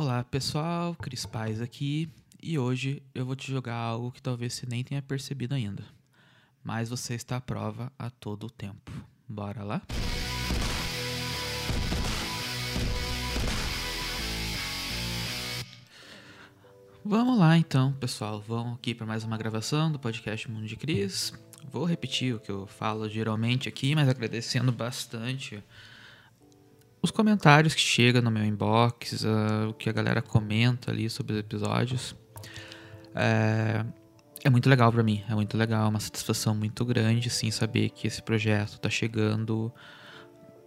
Olá pessoal, Cris Paz aqui e hoje eu vou te jogar algo que talvez você nem tenha percebido ainda, mas você está à prova a todo o tempo. Bora lá? Vamos lá então, pessoal. Vamos aqui para mais uma gravação do podcast Mundo de Cris. Vou repetir o que eu falo geralmente aqui, mas agradecendo bastante os comentários que chegam no meu inbox, uh, o que a galera comenta ali sobre os episódios. É, é muito legal para mim, é muito legal, é uma satisfação muito grande, sim, saber que esse projeto tá chegando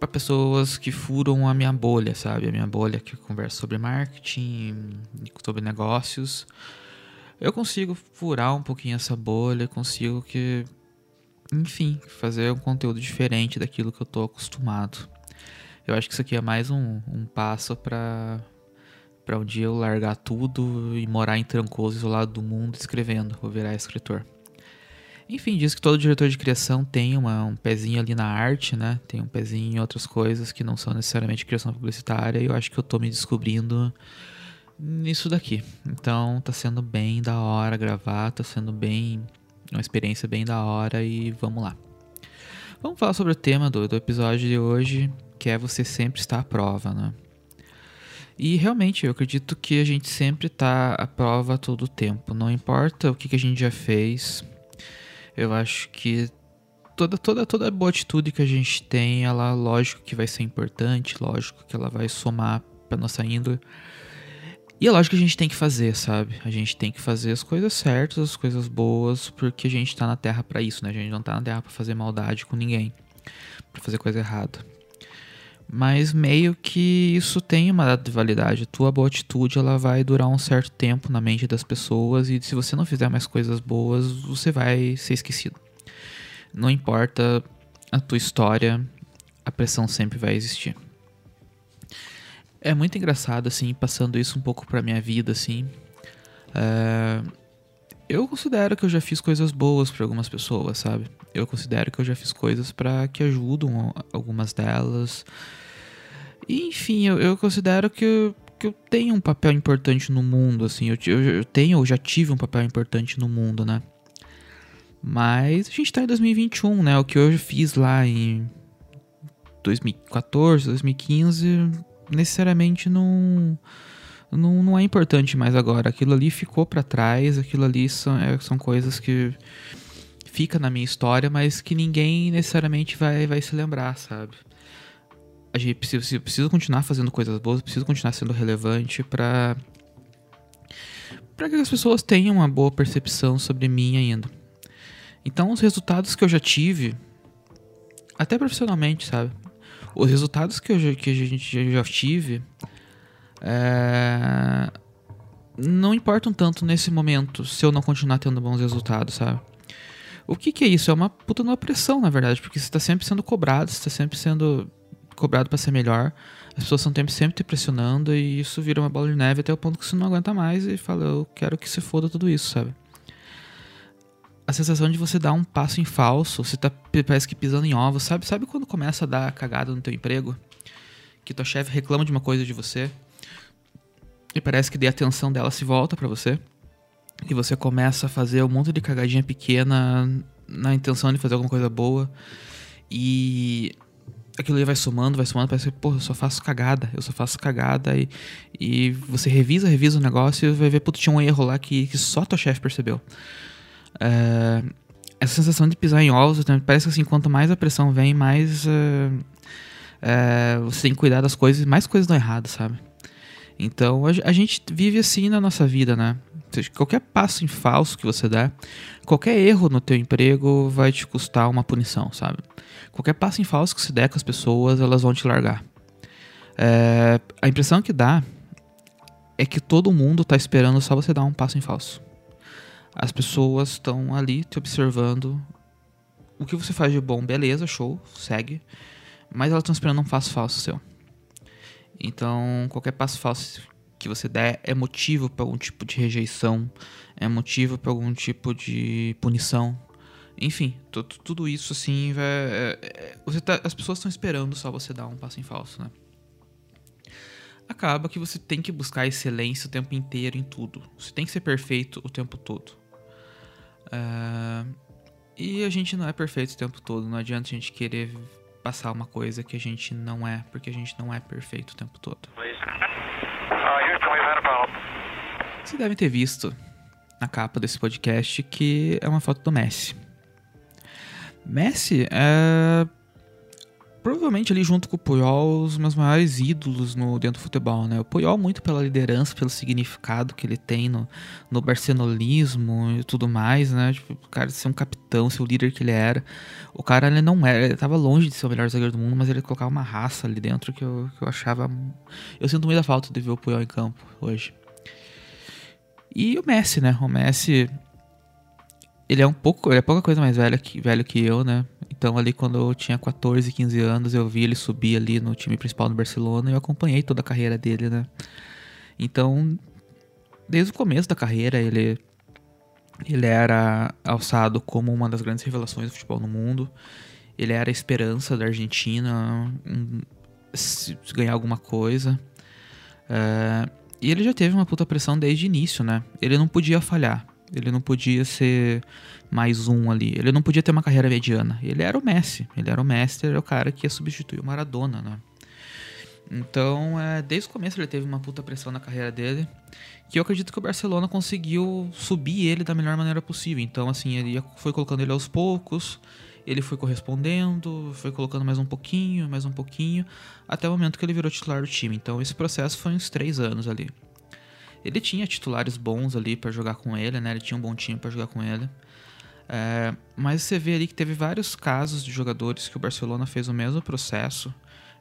para pessoas que furam a minha bolha, sabe? A minha bolha que conversa sobre marketing, sobre negócios. Eu consigo furar um pouquinho essa bolha, consigo que, enfim, fazer um conteúdo diferente daquilo que eu tô acostumado. Eu acho que isso aqui é mais um, um passo para para um dia eu largar tudo e morar em Trancoso, isolado do mundo, escrevendo, vou virar escritor. Enfim, diz que todo diretor de criação tem uma, um pezinho ali na arte, né? Tem um pezinho em outras coisas que não são necessariamente criação publicitária, e eu acho que eu tô me descobrindo nisso daqui. Então tá sendo bem da hora gravar, tá sendo bem. uma experiência bem da hora e vamos lá. Vamos falar sobre o tema do, do episódio de hoje, que é você sempre estar à prova, né? E realmente, eu acredito que a gente sempre está à prova todo o tempo. Não importa o que, que a gente já fez. Eu acho que toda, toda, toda boa atitude que a gente tem, ela, lógico que vai ser importante, lógico que ela vai somar para nossa índole. E é lógico que a gente tem que fazer, sabe? A gente tem que fazer as coisas certas, as coisas boas, porque a gente tá na Terra para isso, né? A gente não tá na Terra para fazer maldade com ninguém, para fazer coisa errada. Mas meio que isso tem uma data de validade. A tua boa atitude ela vai durar um certo tempo na mente das pessoas e se você não fizer mais coisas boas, você vai ser esquecido. Não importa a tua história, a pressão sempre vai existir. É muito engraçado, assim, passando isso um pouco pra minha vida, assim. É... Eu considero que eu já fiz coisas boas para algumas pessoas, sabe? Eu considero que eu já fiz coisas para que ajudam algumas delas. E, enfim, eu, eu considero que eu, que eu tenho um papel importante no mundo, assim. Eu, eu, tenho, eu já tive um papel importante no mundo, né? Mas a gente tá em 2021, né? O que eu fiz lá em 2014, 2015, necessariamente não, não, não é importante mais agora. Aquilo ali ficou para trás, aquilo ali são, é, são coisas que fica na minha história, mas que ninguém necessariamente vai, vai se lembrar, sabe? a gente precisa, precisa continuar fazendo coisas boas, precisa continuar sendo relevante para para que as pessoas tenham uma boa percepção sobre mim ainda. Então, os resultados que eu já tive, até profissionalmente, sabe? Os resultados que, eu, que a gente já tive é, não importam tanto nesse momento se eu não continuar tendo bons resultados, sabe? O que, que é isso? É uma puta uma pressão, na verdade, porque você está sempre sendo cobrado, você está sempre sendo cobrado para ser melhor. As pessoas estão sempre te pressionando e isso vira uma bola de neve até o ponto que você não aguenta mais e fala, eu quero que se foda tudo isso, sabe? A sensação de você dar um passo em falso, você tá parece que pisando em ovos, sabe? Sabe quando começa a dar cagada no teu emprego? Que tua chefe reclama de uma coisa de você e parece que a atenção dela se volta para você e você começa a fazer um monte de cagadinha pequena na intenção de fazer alguma coisa boa e aquilo aí vai somando, vai somando, parece que, pô, eu só faço cagada, eu só faço cagada e, e você revisa, revisa o negócio e vai ver, putz, tinha um erro lá que, que só tua chefe percebeu. É, essa sensação de pisar em ovos, parece que assim, quanto mais a pressão vem, mais é, você tem que cuidar das coisas, mais coisas dão errado, sabe? Então a, gente vive assim na nossa vida, né? seja, qualquer passo em falso que você der, qualquer erro no teu emprego vai te custar uma punição, sabe? Qualquer passo em falso que você der com as pessoas, elas vão te largar. É, a impressão que dá é que todo mundo está esperando só você dar um passo em falso. As pessoas estão ali te observando. O que você faz de bom, beleza, show, segue. Mas elas estão esperando um passo falso seu. Então, qualquer passo falso que você der é motivo para algum tipo de rejeição, é motivo para algum tipo de punição. Enfim, tudo, isso assim, vai, é, é, você tá, as pessoas estão esperando só você dar um passo em falso, né? acaba que você tem que buscar excelência o tempo inteiro em tudo. Você tem que ser perfeito o tempo todo. Uh, e a gente não é perfeito o tempo todo. Não adianta a gente querer passar uma coisa que a gente não é, porque a gente não é perfeito o tempo todo. Vocês devem ter visto na capa desse podcast que é uma foto do Messi. Messi é provavelmente ali junto com o Puyol os meus maiores ídolos no dentro do futebol, né? O Puyol muito pela liderança, pelo significado que ele tem no, no barcelonismo e tudo mais, né? Tipo, o cara ser um capitão, ser o líder que ele era. O cara ele não era, ele tava longe de ser o melhor zagueiro do mundo, mas ele colocava uma raça ali dentro que eu, que eu achava eu sinto muita falta de ver o Puyol em campo hoje. E o Messi, né? O Messi. Ele é um pouco. Ele é pouca coisa mais velho que, velho que eu, né? Então, ali quando eu tinha 14, 15 anos, eu vi ele subir ali no time principal do Barcelona e eu acompanhei toda a carreira dele, né? Então, desde o começo da carreira, ele. Ele era alçado como uma das grandes revelações do futebol no mundo. Ele era a esperança da Argentina um, ganhar alguma coisa. Uh, e ele já teve uma puta pressão desde o início, né? Ele não podia falhar. Ele não podia ser mais um ali. Ele não podia ter uma carreira mediana. Ele era o Messi. Ele era o Messi, era o cara que ia substituir o Maradona, né? Então, é, desde o começo ele teve uma puta pressão na carreira dele. Que eu acredito que o Barcelona conseguiu subir ele da melhor maneira possível. Então, assim, ele foi colocando ele aos poucos ele foi correspondendo, foi colocando mais um pouquinho, mais um pouquinho, até o momento que ele virou titular do time. Então esse processo foi uns três anos ali. Ele tinha titulares bons ali para jogar com ele, né? Ele tinha um bom time para jogar com ele. É, mas você vê ali que teve vários casos de jogadores que o Barcelona fez o mesmo processo.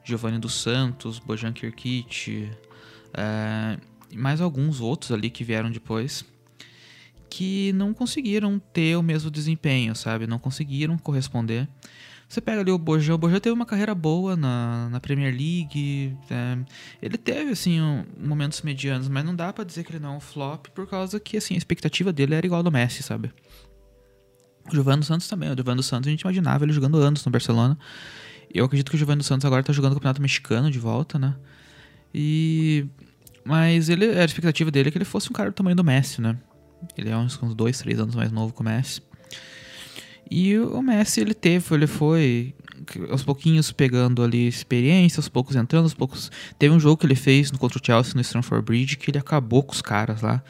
Giovanni dos Santos, Bojan Kirkic, é, e mais alguns outros ali que vieram depois que não conseguiram ter o mesmo desempenho, sabe? Não conseguiram corresponder. Você pega ali o Bojan, o Bojan teve uma carreira boa na, na Premier League. É, ele teve, assim, um, momentos medianos, mas não dá para dizer que ele não é um flop, por causa que, assim, a expectativa dele era igual do Messi, sabe? O Giovanni Santos também. O Giovanni Santos a gente imaginava ele jogando anos no Barcelona. Eu acredito que o Giovanni Santos agora tá jogando o Campeonato Mexicano de volta, né? E... Mas ele, a expectativa dele é que ele fosse um cara do tamanho do Messi, né? Ele é uns, uns dois, três anos mais novo que o Messi. E o Messi, ele teve, ele foi aos pouquinhos pegando ali experiência, aos poucos entrando, aos poucos... Teve um jogo que ele fez contra o Chelsea no Stamford Bridge que ele acabou com os caras lá.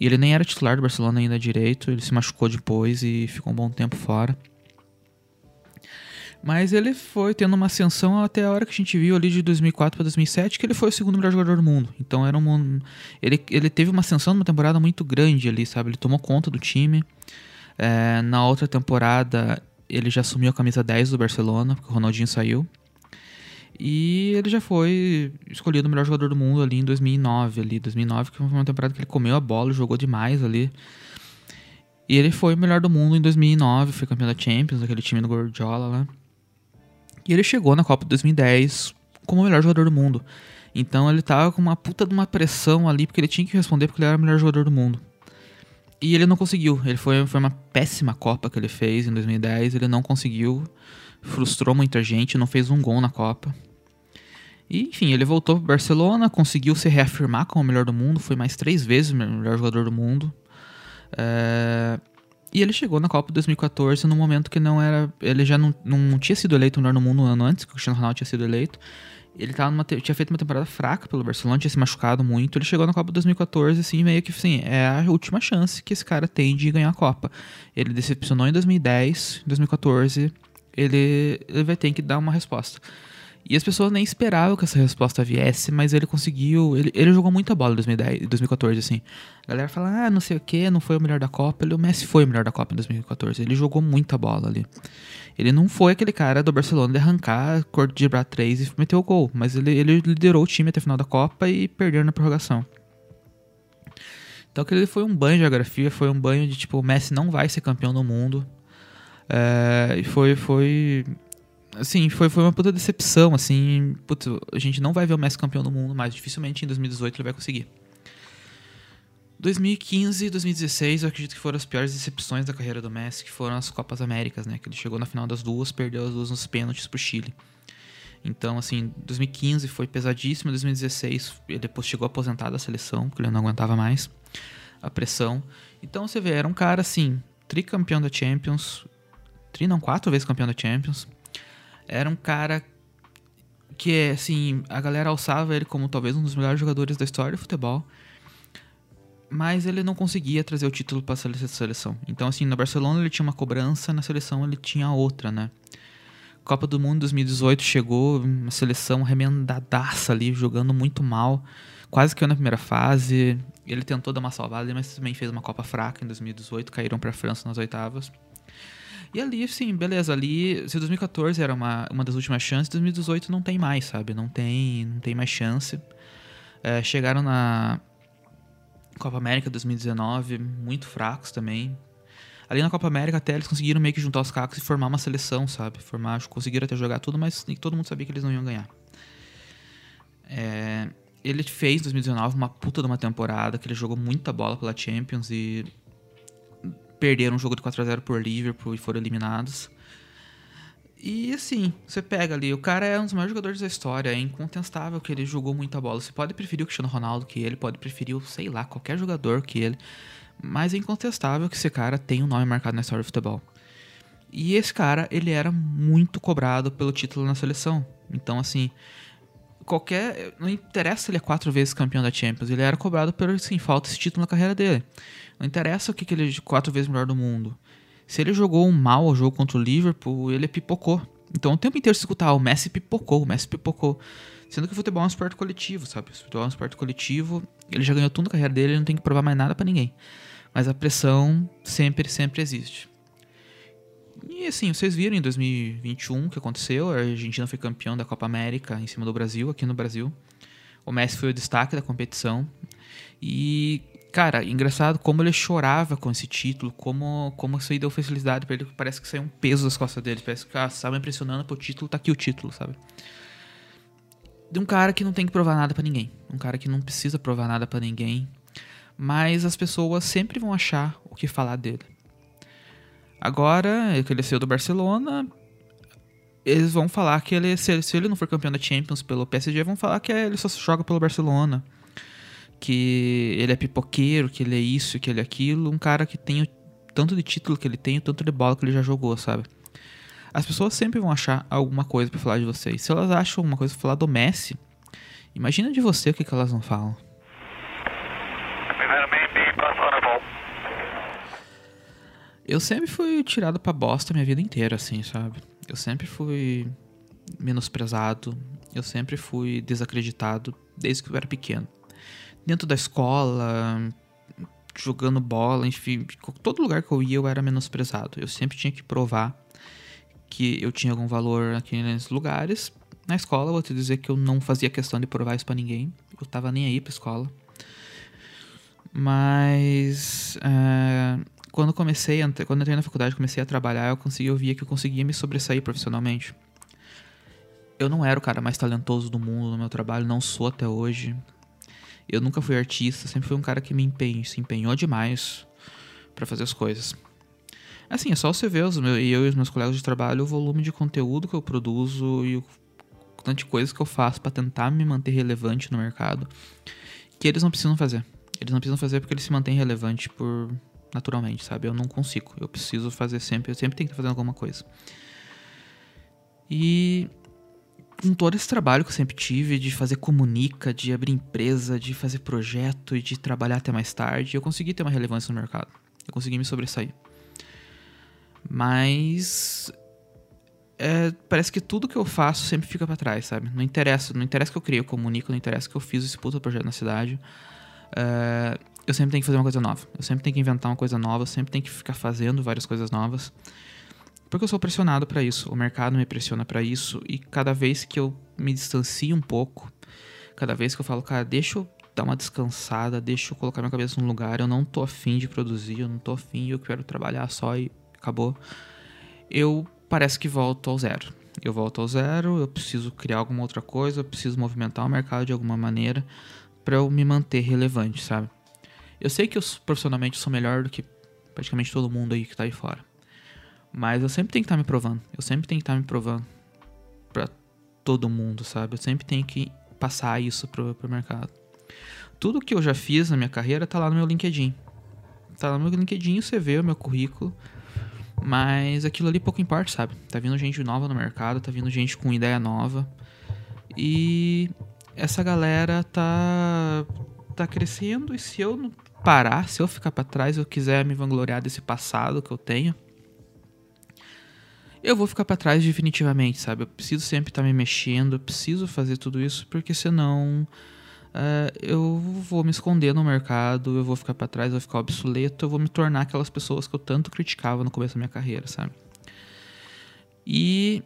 E ele nem era titular do Barcelona ainda direito, ele se machucou depois e ficou um bom tempo fora. Mas ele foi tendo uma ascensão até a hora que a gente viu ali de 2004 para 2007, que ele foi o segundo melhor jogador do mundo. Então era um ele, ele teve uma ascensão numa temporada muito grande ali, sabe? Ele tomou conta do time. É, na outra temporada ele já assumiu a camisa 10 do Barcelona, porque o Ronaldinho saiu. E ele já foi escolhido o melhor jogador do mundo ali em 2009, ali 2009, que foi uma temporada que ele comeu a bola, jogou demais ali. E ele foi o melhor do mundo em 2009, foi campeão da Champions, aquele time do Guardiola lá. E ele chegou na Copa de 2010 como o melhor jogador do mundo. Então ele tava com uma puta de uma pressão ali, porque ele tinha que responder porque ele era o melhor jogador do mundo. E ele não conseguiu. Ele foi, foi uma péssima Copa que ele fez em 2010. Ele não conseguiu. Frustrou muita gente, não fez um gol na Copa. E, enfim, ele voltou para Barcelona, conseguiu se reafirmar como o melhor do mundo, foi mais três vezes o melhor jogador do mundo. É... E ele chegou na Copa 2014 no momento que não era. Ele já não, não tinha sido eleito o melhor no mundo um ano antes, que o Cristiano Ronaldo tinha sido eleito. Ele tava numa, tinha feito uma temporada fraca pelo Barcelona, tinha se machucado muito. Ele chegou na Copa 2014, assim, meio que assim, é a última chance que esse cara tem de ganhar a Copa. Ele decepcionou em 2010, em 2014, ele, ele vai ter que dar uma resposta. E as pessoas nem esperavam que essa resposta viesse, mas ele conseguiu. Ele, ele jogou muita bola em 2010, 2014, assim. A galera fala, ah, não sei o que, não foi o melhor da Copa. Ele, o Messi foi o melhor da Copa em 2014. Ele jogou muita bola ali. Ele não foi aquele cara do Barcelona de arrancar, de bra 3 e meter o gol, mas ele, ele liderou o time até a final da Copa e perdeu na prorrogação. Então aquele foi um banho de geografia, foi um banho de tipo, o Messi não vai ser campeão do mundo. É, e foi, foi assim, foi, foi uma puta decepção, assim, putz, a gente não vai ver o Messi campeão do mundo mais, dificilmente em 2018 ele vai conseguir. 2015 e 2016 eu acredito que foram as piores decepções da carreira do Messi, que foram as Copas Américas, né, que ele chegou na final das duas, perdeu as duas nos pênaltis pro Chile. Então, assim, 2015 foi pesadíssimo, 2016 ele depois chegou a aposentar da seleção, porque ele não aguentava mais a pressão. Então você vê, era um cara assim, tricampeão da Champions, tri não, quatro vezes campeão da Champions. Era um cara que, assim, a galera alçava ele como talvez um dos melhores jogadores da história do futebol. Mas ele não conseguia trazer o título para a seleção. Então, assim, na Barcelona ele tinha uma cobrança, na seleção ele tinha outra, né? Copa do Mundo 2018 chegou, uma seleção remendadaça ali, jogando muito mal. Quase que na primeira fase. Ele tentou dar uma salvada, mas também fez uma Copa fraca em 2018, caíram para a França nas oitavas. E ali, sim, beleza, ali, se 2014 era uma, uma das últimas chances, 2018 não tem mais, sabe? Não tem, não tem mais chance. É, chegaram na Copa América 2019, muito fracos também. Ali na Copa América até eles conseguiram meio que juntar os cacos e formar uma seleção, sabe? Formar, conseguiram até jogar tudo, mas todo mundo sabia que eles não iam ganhar. É, ele fez em 2019 uma puta de uma temporada, que ele jogou muita bola pela Champions e perderam um jogo de 4 a 0 por Liverpool e foram eliminados. E assim, você pega ali, o cara é um dos maiores jogadores da história, é incontestável que ele jogou muita bola. Você pode preferir o Cristiano Ronaldo que ele, pode preferir, sei lá, qualquer jogador que ele. Mas é incontestável que esse cara tem um nome marcado na história do futebol. E esse cara, ele era muito cobrado pelo título na seleção. Então, assim, qualquer. Não interessa ele é quatro vezes campeão da Champions, ele era cobrado por, assim, falta esse título na carreira dele. Não interessa o que, que ele é quatro vezes melhor do mundo. Se ele jogou um mal jogo contra o Liverpool, ele pipocou. Então o tempo inteiro se escutar, ah, o Messi pipocou, o Messi pipocou. Sendo que o futebol é um esporte coletivo, sabe? O futebol é um esporte coletivo, ele já ganhou tudo na carreira dele, ele não tem que provar mais nada para ninguém. Mas a pressão sempre, sempre existe. E assim, vocês viram em 2021 o que aconteceu, a Argentina foi campeão da Copa América em cima do Brasil, aqui no Brasil. O Messi foi o destaque da competição. E, cara, engraçado como ele chorava com esse título, como, como isso aí deu felicidade pra ele, parece que saiu um peso das costas dele, parece que, ah, estava impressionando pro título, tá aqui o título, sabe? de um cara que não tem que provar nada para ninguém. Um cara que não precisa provar nada para ninguém. Mas as pessoas sempre vão achar o que falar dele. Agora, que ele saiu do Barcelona, eles vão falar que ele, se, se ele não for campeão da Champions pelo PSG, vão falar que ele só joga pelo Barcelona. Que ele é pipoqueiro, que ele é isso, que ele é aquilo. Um cara que tem o tanto de título que ele tem, o tanto de bola que ele já jogou, sabe? As pessoas sempre vão achar alguma coisa para falar de vocês. Se elas acham alguma coisa pra falar do Messi, imagina de você o que, que elas não falam. Eu sempre fui tirado pra bosta minha vida inteira, assim, sabe? Eu sempre fui menosprezado, eu sempre fui desacreditado desde que eu era pequeno. Dentro da escola, jogando bola, enfim, todo lugar que eu ia eu era menosprezado. Eu sempre tinha que provar que eu tinha algum valor aqui nesses lugares. Na escola, vou te dizer que eu não fazia questão de provar isso pra ninguém. Eu tava nem aí pra escola. Mas é, quando comecei, quando entrei na faculdade, comecei a trabalhar, eu consegui, eu via que eu conseguia me sobressair profissionalmente. Eu não era o cara mais talentoso do mundo no meu trabalho, não sou até hoje. Eu nunca fui artista, sempre fui um cara que me empenho, se empenhou demais para fazer as coisas. Assim, é só você ver os meus, eu e os meus colegas de trabalho o volume de conteúdo que eu produzo e o tanto de coisas que eu faço para tentar me manter relevante no mercado que eles não precisam fazer. Eles não precisam fazer porque eles se mantêm relevante por naturalmente, sabe? Eu não consigo. Eu preciso fazer sempre, eu sempre tenho que fazer alguma coisa. E com todo esse trabalho que eu sempre tive de fazer comunica, de abrir empresa, de fazer projeto e de trabalhar até mais tarde, eu consegui ter uma relevância no mercado. Eu consegui me sobressair. Mas é, parece que tudo que eu faço sempre fica para trás, sabe? Não interessa, não interessa que eu criei, eu comunico, não interessa que eu fiz esse puta projeto na cidade. É, eu sempre tenho que fazer uma coisa nova. Eu sempre tenho que inventar uma coisa nova, eu sempre tenho que ficar fazendo várias coisas novas. Porque eu sou pressionado para isso, o mercado me pressiona para isso e cada vez que eu me distancio um pouco, cada vez que eu falo, cara, deixa eu dar uma descansada, deixa eu colocar minha cabeça no lugar, eu não tô afim de produzir, eu não tô afim, eu quero trabalhar só e acabou. Eu parece que volto ao zero. Eu volto ao zero, eu preciso criar alguma outra coisa, eu preciso movimentar o mercado de alguma maneira para eu me manter relevante, sabe? Eu sei que eu profissionalmente sou melhor do que praticamente todo mundo aí que tá aí fora. Mas eu sempre tenho que estar tá me provando. Eu sempre tenho que estar tá me provando para todo mundo, sabe? Eu sempre tenho que passar isso pro, pro mercado. Tudo que eu já fiz na minha carreira tá lá no meu LinkedIn. Tá lá no meu LinkedIn, você vê o meu currículo. Mas aquilo ali pouco importa, sabe? Tá vindo gente nova no mercado, tá vindo gente com ideia nova. E essa galera tá tá crescendo e se eu não parar, se eu ficar para trás, eu quiser me vangloriar desse passado que eu tenho, eu vou ficar para trás definitivamente, sabe? Eu preciso sempre estar tá me mexendo, eu preciso fazer tudo isso, porque senão uh, eu vou me esconder no mercado, eu vou ficar para trás, eu vou ficar obsoleto, eu vou me tornar aquelas pessoas que eu tanto criticava no começo da minha carreira, sabe? E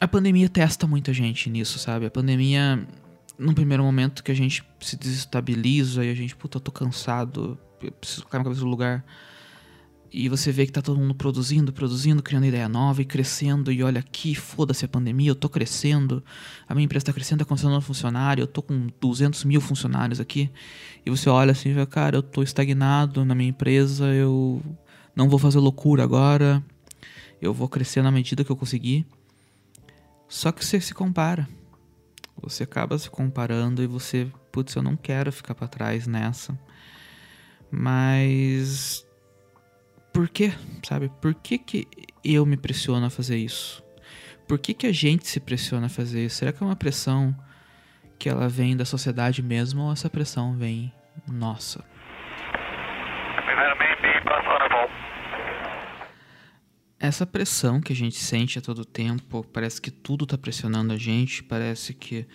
a pandemia testa muita gente nisso, sabe? A pandemia, num primeiro momento que a gente se desestabiliza e a gente, puta, eu tô cansado, eu preciso colocar minha cabeça no lugar e você vê que tá todo mundo produzindo, produzindo, criando ideia nova e crescendo. E olha aqui, foda-se a pandemia, eu tô crescendo. A minha empresa tá crescendo, tá um funcionário. Eu tô com 200 mil funcionários aqui. E você olha assim e vê, cara, eu tô estagnado na minha empresa. Eu não vou fazer loucura agora. Eu vou crescer na medida que eu conseguir. Só que você se compara. Você acaba se comparando e você, putz, eu não quero ficar para trás nessa. Mas por quê? Sabe? Por que, que eu me pressiono a fazer isso? Por que, que a gente se pressiona a fazer isso? Será que é uma pressão que ela vem da sociedade mesmo ou essa pressão vem nossa? Essa pressão que a gente sente a todo tempo, parece que tudo está pressionando a gente, parece que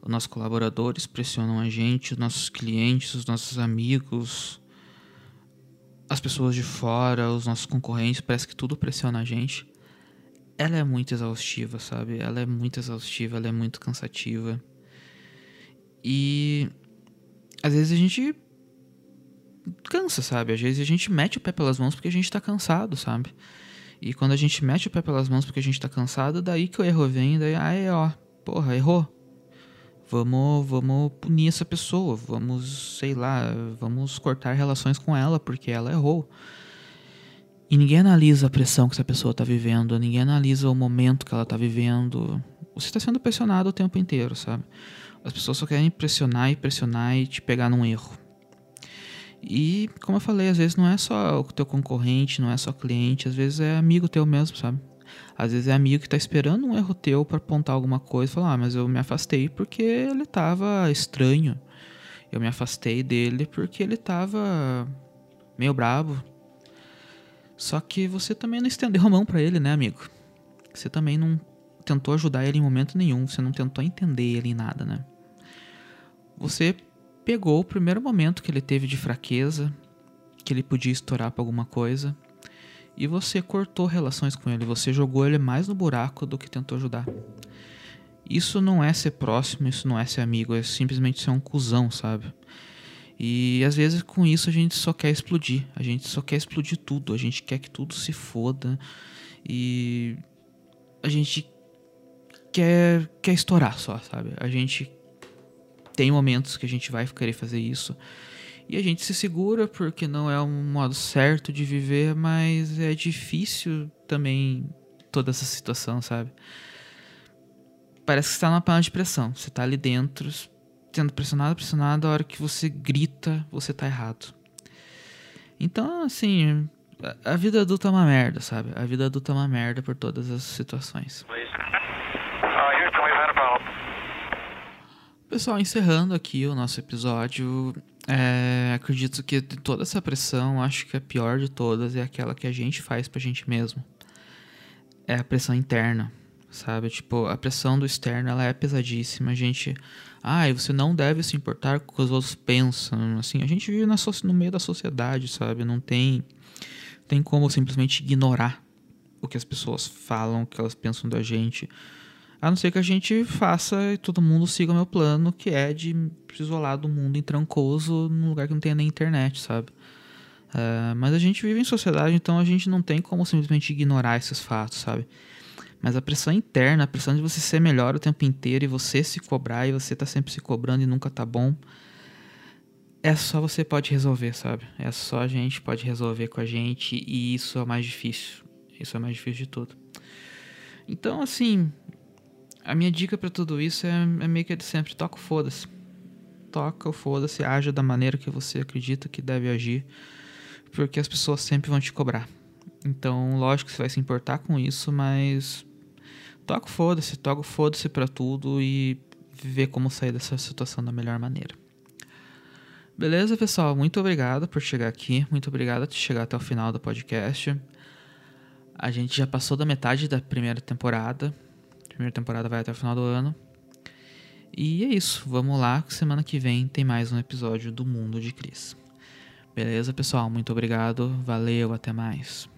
os nossos colaboradores pressionam a gente, os nossos clientes, os nossos amigos, as pessoas de fora, os nossos concorrentes, parece que tudo pressiona a gente. Ela é muito exaustiva, sabe? Ela é muito exaustiva, ela é muito cansativa. E às vezes a gente cansa, sabe? Às vezes a gente mete o pé pelas mãos porque a gente tá cansado, sabe? E quando a gente mete o pé pelas mãos porque a gente tá cansado, daí que o erro vem, daí, aí, ó, porra, errou. Vamos, vamos punir essa pessoa, vamos, sei lá, vamos cortar relações com ela porque ela errou. E ninguém analisa a pressão que essa pessoa está vivendo, ninguém analisa o momento que ela está vivendo. Você está sendo pressionado o tempo inteiro, sabe? As pessoas só querem pressionar e pressionar e te pegar num erro. E, como eu falei, às vezes não é só o teu concorrente, não é só cliente, às vezes é amigo teu mesmo, sabe? Às vezes é amigo que tá esperando um erro teu para apontar alguma coisa e falar, ah, mas eu me afastei porque ele tava estranho. Eu me afastei dele porque ele tava meio bravo. Só que você também não estendeu a mão para ele, né, amigo? Você também não tentou ajudar ele em momento nenhum, você não tentou entender ele em nada, né? Você pegou o primeiro momento que ele teve de fraqueza, que ele podia estourar para alguma coisa, e você cortou relações com ele, você jogou ele mais no buraco do que tentou ajudar. Isso não é ser próximo, isso não é ser amigo, é simplesmente ser um cuzão, sabe? E às vezes com isso a gente só quer explodir, a gente só quer explodir tudo, a gente quer que tudo se foda e a gente quer, quer estourar só, sabe? A gente tem momentos que a gente vai querer fazer isso e a gente se segura porque não é um modo certo de viver, mas é difícil também toda essa situação, sabe? Parece que está numa panela de pressão. Você está ali dentro, sendo pressionado, pressionado, a hora que você grita, você tá errado. Então, assim, a vida adulta é uma merda, sabe? A vida adulta é uma merda por todas as situações. Pessoal, encerrando aqui o nosso episódio, é, acredito que de toda essa pressão, acho que a pior de todas é aquela que a gente faz pra gente mesmo. É a pressão interna, sabe? Tipo, a pressão do externo, ela é pesadíssima. A gente, ah, você não deve se importar com o que os outros pensam. Assim, a gente vive na, no meio da sociedade, sabe? Não tem, tem como simplesmente ignorar o que as pessoas falam, o que elas pensam da gente. A não ser que a gente faça e todo mundo siga o meu plano, que é de se isolar do mundo em trancoso num lugar que não tenha nem internet, sabe? Uh, mas a gente vive em sociedade, então a gente não tem como simplesmente ignorar esses fatos, sabe? Mas a pressão interna, a pressão de você ser melhor o tempo inteiro e você se cobrar e você tá sempre se cobrando e nunca tá bom, é só você pode resolver, sabe? É só a gente pode resolver com a gente e isso é o mais difícil. Isso é o mais difícil de tudo. Então, assim, a minha dica para tudo isso é, é, meio que de sempre: toca o foda-se. Toca o foda-se, haja da maneira que você acredita que deve agir, porque as pessoas sempre vão te cobrar. Então, lógico que você vai se importar com isso, mas toca o foda-se, toca o foda-se pra tudo e ver como sair dessa situação da melhor maneira. Beleza, pessoal? Muito obrigado por chegar aqui. Muito obrigado por chegar até o final do podcast. A gente já passou da metade da primeira temporada. Primeira temporada vai até o final do ano. E é isso. Vamos lá. Semana que vem tem mais um episódio do Mundo de Cris. Beleza, pessoal? Muito obrigado. Valeu. Até mais.